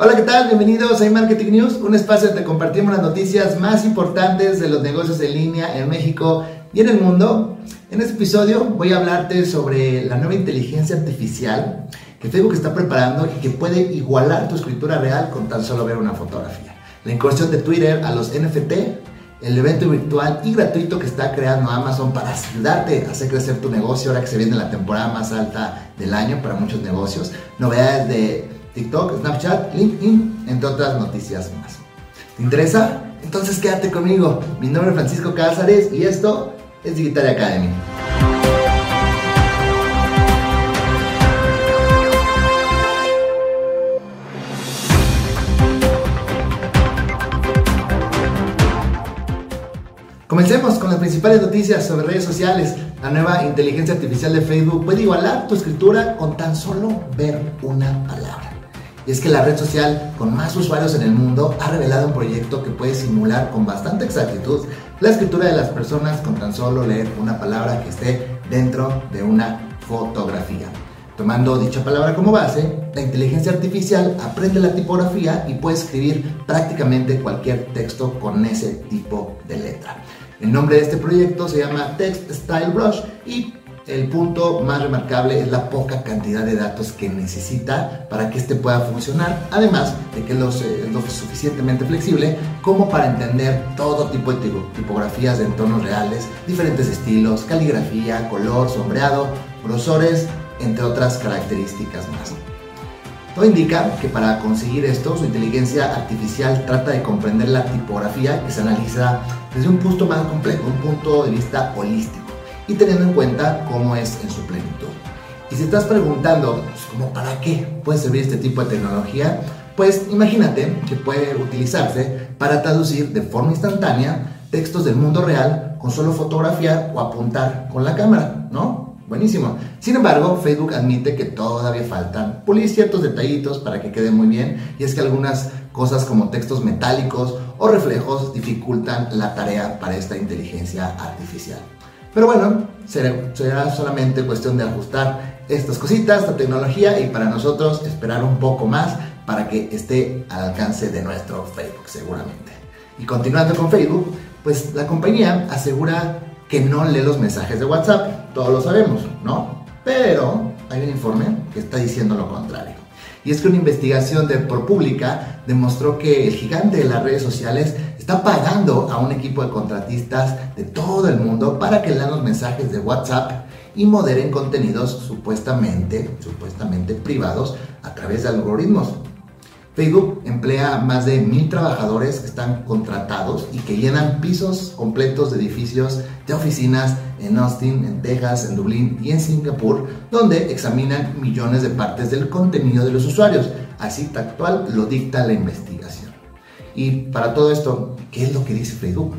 Hola, ¿qué tal? Bienvenidos a Marketing News, un espacio donde compartimos las noticias más importantes de los negocios en línea en México y en el mundo. En este episodio voy a hablarte sobre la nueva inteligencia artificial que Facebook está preparando y que puede igualar tu escritura real con tan solo ver una fotografía. La incursión de Twitter a los NFT, el evento virtual y gratuito que está creando Amazon para ayudarte a hacer crecer tu negocio ahora que se viene la temporada más alta del año para muchos negocios. Novedades de TikTok, Snapchat, LinkedIn, entre otras noticias más. ¿Te interesa? Entonces quédate conmigo. Mi nombre es Francisco Cázares y esto es Digital Academy. Comencemos con las principales noticias sobre redes sociales. La nueva inteligencia artificial de Facebook puede igualar tu escritura con tan solo ver una palabra. Y es que la red social con más usuarios en el mundo ha revelado un proyecto que puede simular con bastante exactitud la escritura de las personas con tan solo leer una palabra que esté dentro de una fotografía. Tomando dicha palabra como base, la inteligencia artificial aprende la tipografía y puede escribir prácticamente cualquier texto con ese tipo de letra. El nombre de este proyecto se llama Text Style Brush y el punto más remarcable es la poca cantidad de datos que necesita para que este pueda funcionar, además de que es lo suficientemente flexible como para entender todo tipo de tipografías de entornos reales, diferentes estilos, caligrafía, color, sombreado, grosores, entre otras características más. Todo indica que para conseguir esto, su inteligencia artificial trata de comprender la tipografía que se analiza desde un punto más complejo, un punto de vista holístico y teniendo en cuenta cómo es en su plenitud. Y si estás preguntando, pues, ¿cómo para qué puede servir este tipo de tecnología? Pues imagínate que puede utilizarse para traducir de forma instantánea textos del mundo real con solo fotografiar o apuntar con la cámara, ¿no? Buenísimo. Sin embargo, Facebook admite que todavía faltan pulir ciertos detallitos para que quede muy bien y es que algunas cosas como textos metálicos o reflejos dificultan la tarea para esta inteligencia artificial. Pero bueno, será, solamente cuestión de ajustar estas cositas, esta tecnología y para nosotros esperar un poco más para que esté al alcance de nuestro Facebook seguramente. Y continuando con Facebook, pues la compañía asegura que no lee los mensajes de WhatsApp, todos lo sabemos, ¿no? Pero hay un informe que está diciendo lo contrario. Y es que una investigación de ProPublica demostró que el gigante de las redes sociales está pagando a un equipo de contratistas de todo el mundo para que lean los mensajes de WhatsApp y moderen contenidos supuestamente, supuestamente privados a través de algoritmos. Facebook emplea más de mil trabajadores que están contratados y que llenan pisos completos de edificios de oficinas en Austin, en Texas, en Dublín y en Singapur, donde examinan millones de partes del contenido de los usuarios. Así tal cual lo dicta la investigación. Y para todo esto, ¿qué es lo que dice Facebook?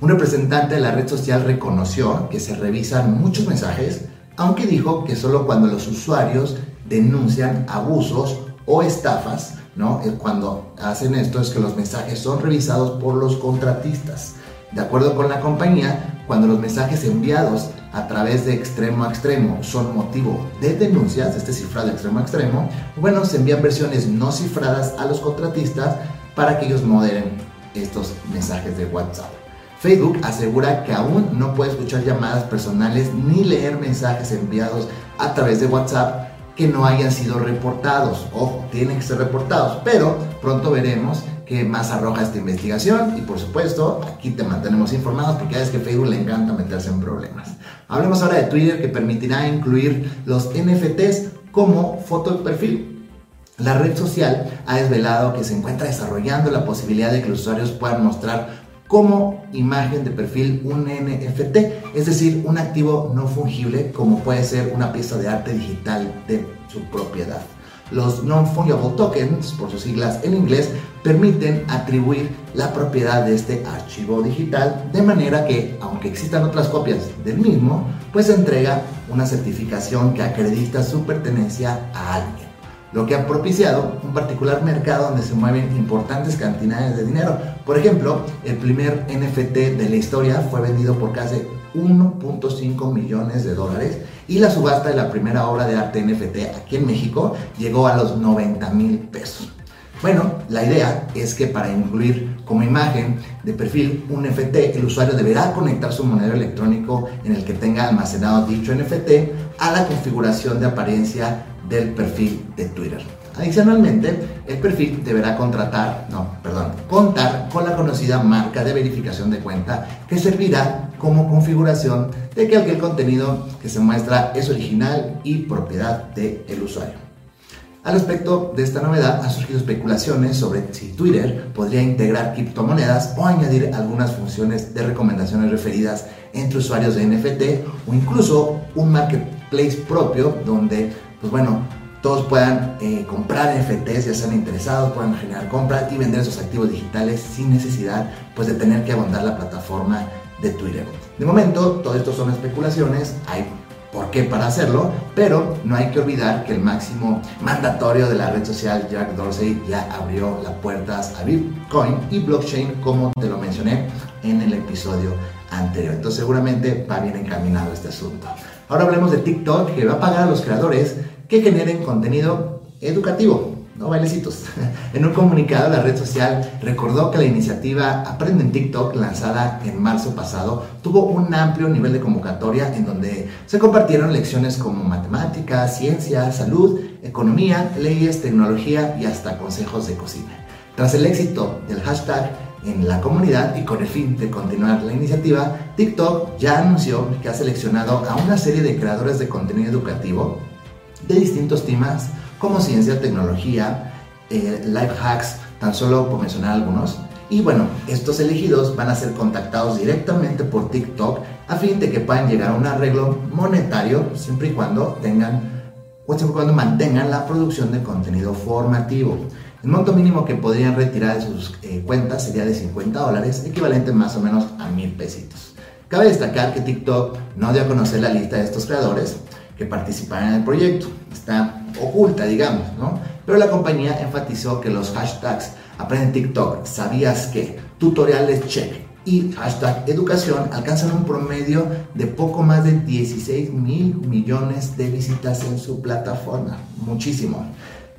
Un representante de la red social reconoció que se revisan muchos mensajes, aunque dijo que solo cuando los usuarios denuncian abusos o estafas, ¿no? Cuando hacen esto es que los mensajes son revisados por los contratistas. De acuerdo con la compañía, cuando los mensajes enviados a través de extremo a extremo son motivo de denuncias, este cifrado de extremo a extremo, bueno, se envían versiones no cifradas a los contratistas para que ellos moderen estos mensajes de WhatsApp. Facebook asegura que aún no puede escuchar llamadas personales ni leer mensajes enviados a través de WhatsApp que no hayan sido reportados. Ojo, tienen que ser reportados, pero pronto veremos qué más arroja esta investigación y por supuesto aquí te mantenemos informados porque ya es que Facebook le encanta meterse en problemas. Hablemos ahora de Twitter que permitirá incluir los NFTs como foto de perfil. La red social ha desvelado que se encuentra desarrollando la posibilidad de que los usuarios puedan mostrar como imagen de perfil un NFT, es decir, un activo no fungible como puede ser una pieza de arte digital de su propiedad. Los non-fungible tokens, por sus siglas en inglés, permiten atribuir la propiedad de este archivo digital de manera que, aunque existan otras copias del mismo, pues entrega una certificación que acredita su pertenencia a alguien lo que ha propiciado un particular mercado donde se mueven importantes cantidades de dinero. Por ejemplo, el primer NFT de la historia fue vendido por casi 1.5 millones de dólares y la subasta de la primera obra de arte NFT aquí en México llegó a los 90 mil pesos. Bueno, la idea es que para incluir como imagen de perfil un NFT, el usuario deberá conectar su monedero electrónico en el que tenga almacenado dicho NFT a la configuración de apariencia del perfil de Twitter. Adicionalmente, el perfil deberá contratar, no, perdón, contar con la conocida marca de verificación de cuenta que servirá como configuración de que aquel contenido que se muestra es original y propiedad del usuario. Al respecto de esta novedad, han surgido especulaciones sobre si Twitter podría integrar criptomonedas o añadir algunas funciones de recomendaciones referidas entre usuarios de NFT o incluso un marketplace propio donde, pues bueno, todos puedan eh, comprar NFTs, ya sean interesados, puedan generar compras y vender sus activos digitales sin necesidad pues, de tener que abondar la plataforma de Twitter. De momento, todo esto son especulaciones, hay por qué para hacerlo, pero no hay que olvidar que el máximo mandatorio de la red social, Jack Dorsey, ya abrió las puertas a Bitcoin y blockchain, como te lo mencioné en el episodio anterior. Entonces seguramente va bien encaminado este asunto. Ahora hablemos de TikTok, que va a pagar a los creadores que generen contenido educativo no bailecitos. En un comunicado, la red social recordó que la iniciativa Aprende en TikTok, lanzada en marzo pasado, tuvo un amplio nivel de convocatoria en donde se compartieron lecciones como matemáticas, ciencia, salud, economía, leyes, tecnología y hasta consejos de cocina. Tras el éxito del hashtag en la comunidad y con el fin de continuar la iniciativa, TikTok ya anunció que ha seleccionado a una serie de creadores de contenido educativo de distintos temas como ciencia, tecnología, eh, life hacks, tan solo por mencionar algunos. Y bueno, estos elegidos van a ser contactados directamente por TikTok a fin de que puedan llegar a un arreglo monetario siempre y cuando tengan o siempre y cuando mantengan la producción de contenido formativo. El monto mínimo que podrían retirar de sus eh, cuentas sería de 50 dólares, equivalente más o menos a mil pesitos. Cabe destacar que TikTok no dio a conocer la lista de estos creadores que participarán en el proyecto. Está oculta, digamos, ¿no? Pero la compañía enfatizó que los hashtags Aprende TikTok, sabías que, tutoriales check y hashtag educación alcanzan un promedio de poco más de 16 mil millones de visitas en su plataforma. Muchísimo.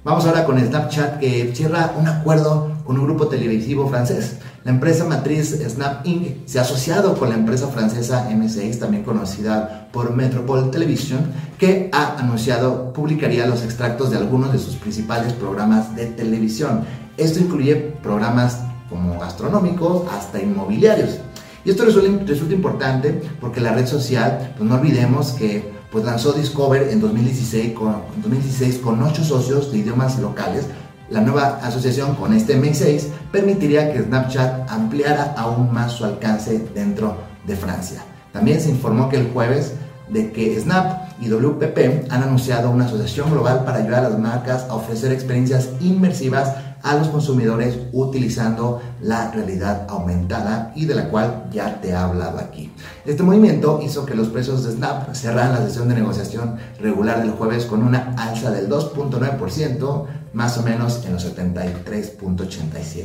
Vamos ahora con Snapchat que cierra un acuerdo con un grupo televisivo francés. La empresa matriz Snap Inc. se ha asociado con la empresa francesa M6, también conocida por Metropole Television, que ha anunciado publicaría los extractos de algunos de sus principales programas de televisión. Esto incluye programas como gastronómicos hasta inmobiliarios. Y esto resulta, resulta importante porque la red social, pues no olvidemos que pues lanzó Discover en 2016 con, 2016 con ocho socios de idiomas locales. La nueva asociación con este M6 permitiría que Snapchat ampliara aún más su alcance dentro de Francia. También se informó que el jueves de que Snap y WPP han anunciado una asociación global para ayudar a las marcas a ofrecer experiencias inmersivas a los consumidores utilizando la realidad aumentada y de la cual ya te he hablado aquí. Este movimiento hizo que los precios de Snap cerraran la sesión de negociación regular del jueves con una alza del 2.9%, más o menos en los 73.87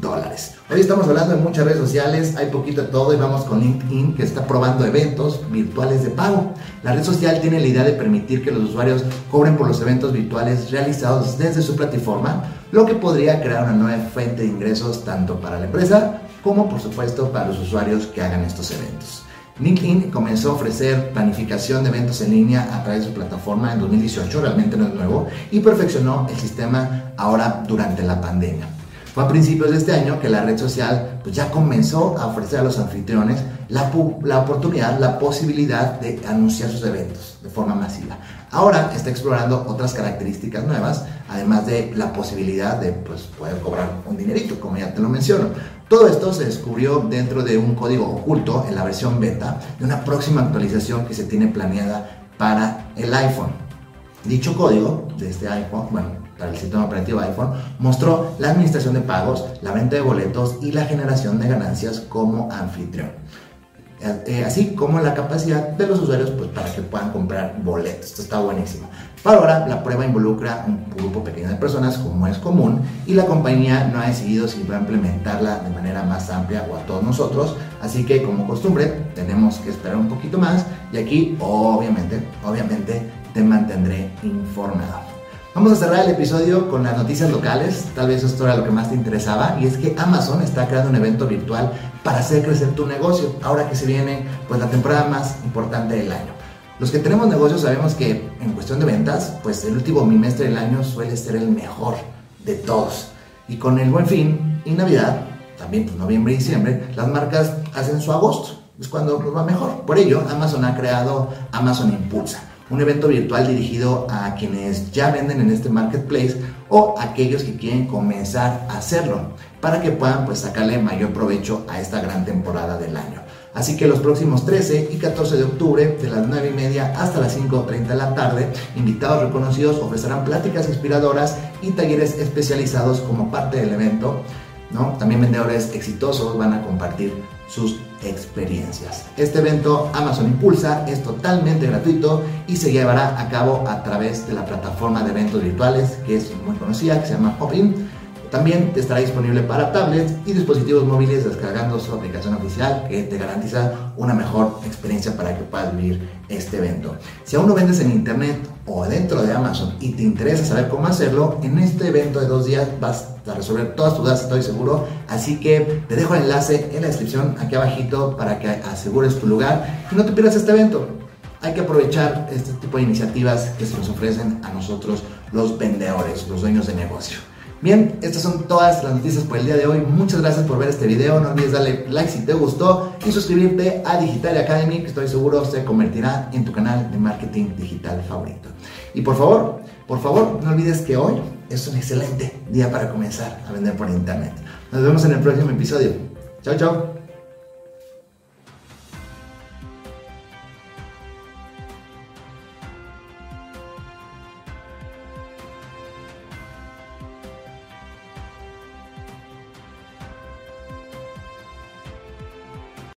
dólares. Hoy estamos hablando de muchas redes sociales, hay poquito de todo y vamos con LinkedIn que está probando eventos virtuales de pago. La red social tiene la idea de permitir que los usuarios cobren por los eventos virtuales realizados desde su plataforma, lo que podría crear una nueva fuente de ingresos tanto para la empresa como por supuesto para los usuarios que hagan estos eventos. LinkedIn comenzó a ofrecer planificación de eventos en línea a través de su plataforma en 2018, realmente no es nuevo, y perfeccionó el sistema ahora durante la pandemia. Fue a principios de este año que la red social pues, ya comenzó a ofrecer a los anfitriones la, la, oportunidad, la posibilidad de anunciar sus eventos de forma masiva. Ahora está explorando otras características nuevas, además de la posibilidad de pues, poder cobrar un dinerito, como ya te lo menciono. Todo esto se descubrió dentro de un código oculto en la versión beta de una próxima actualización que se tiene planeada para el iPhone. Dicho código de este iPhone, bueno, para el sistema operativo iPhone, mostró la administración de pagos, la venta de boletos y la generación de ganancias como anfitrión. Eh, así como la capacidad de los usuarios pues, para que puedan comprar boletos. Esto está buenísimo. Para ahora, la prueba involucra un grupo pequeño de personas, como es común, y la compañía no ha decidido si va a implementarla de manera más amplia o a todos nosotros. Así que, como costumbre, tenemos que esperar un poquito más. Y aquí, obviamente, obviamente, te mantendré informado. Vamos a cerrar el episodio con las noticias locales, tal vez esto era lo que más te interesaba, y es que Amazon está creando un evento virtual para hacer crecer tu negocio, ahora que se viene pues la temporada más importante del año. Los que tenemos negocios sabemos que en cuestión de ventas, pues el último bimestre del año suele ser el mejor de todos. Y con el buen fin y Navidad, también pues noviembre y diciembre, las marcas hacen su agosto, es cuando nos va mejor. Por ello, Amazon ha creado Amazon Impulsa un evento virtual dirigido a quienes ya venden en este marketplace o aquellos que quieren comenzar a hacerlo para que puedan pues sacarle mayor provecho a esta gran temporada del año. Así que los próximos 13 y 14 de octubre, de las 9 y media hasta las 5.30 de la tarde, invitados reconocidos ofrecerán pláticas inspiradoras y talleres especializados como parte del evento. ¿no? También vendedores exitosos van a compartir sus experiencias. Este evento Amazon Impulsa es totalmente gratuito y se llevará a cabo a través de la plataforma de eventos virtuales que es muy conocida, que se llama Hopin. También estará disponible para tablets y dispositivos móviles descargando su aplicación oficial que te garantiza una mejor experiencia para que puedas vivir este evento. Si aún no vendes en internet o dentro de Amazon y te interesa saber cómo hacerlo, en este evento de dos días vas a resolver todas tus dudas, estoy seguro. Así que te dejo el enlace en la descripción aquí abajito para que asegures tu lugar y no te pierdas este evento. Hay que aprovechar este tipo de iniciativas que se nos ofrecen a nosotros los vendedores, los dueños de negocio. Bien, estas son todas las noticias por el día de hoy. Muchas gracias por ver este video. No olvides darle like si te gustó y suscribirte a Digital Academy, que estoy seguro se convertirá en tu canal de marketing digital favorito. Y por favor, por favor, no olvides que hoy es un excelente día para comenzar a vender por internet. Nos vemos en el próximo episodio. Chao, chao.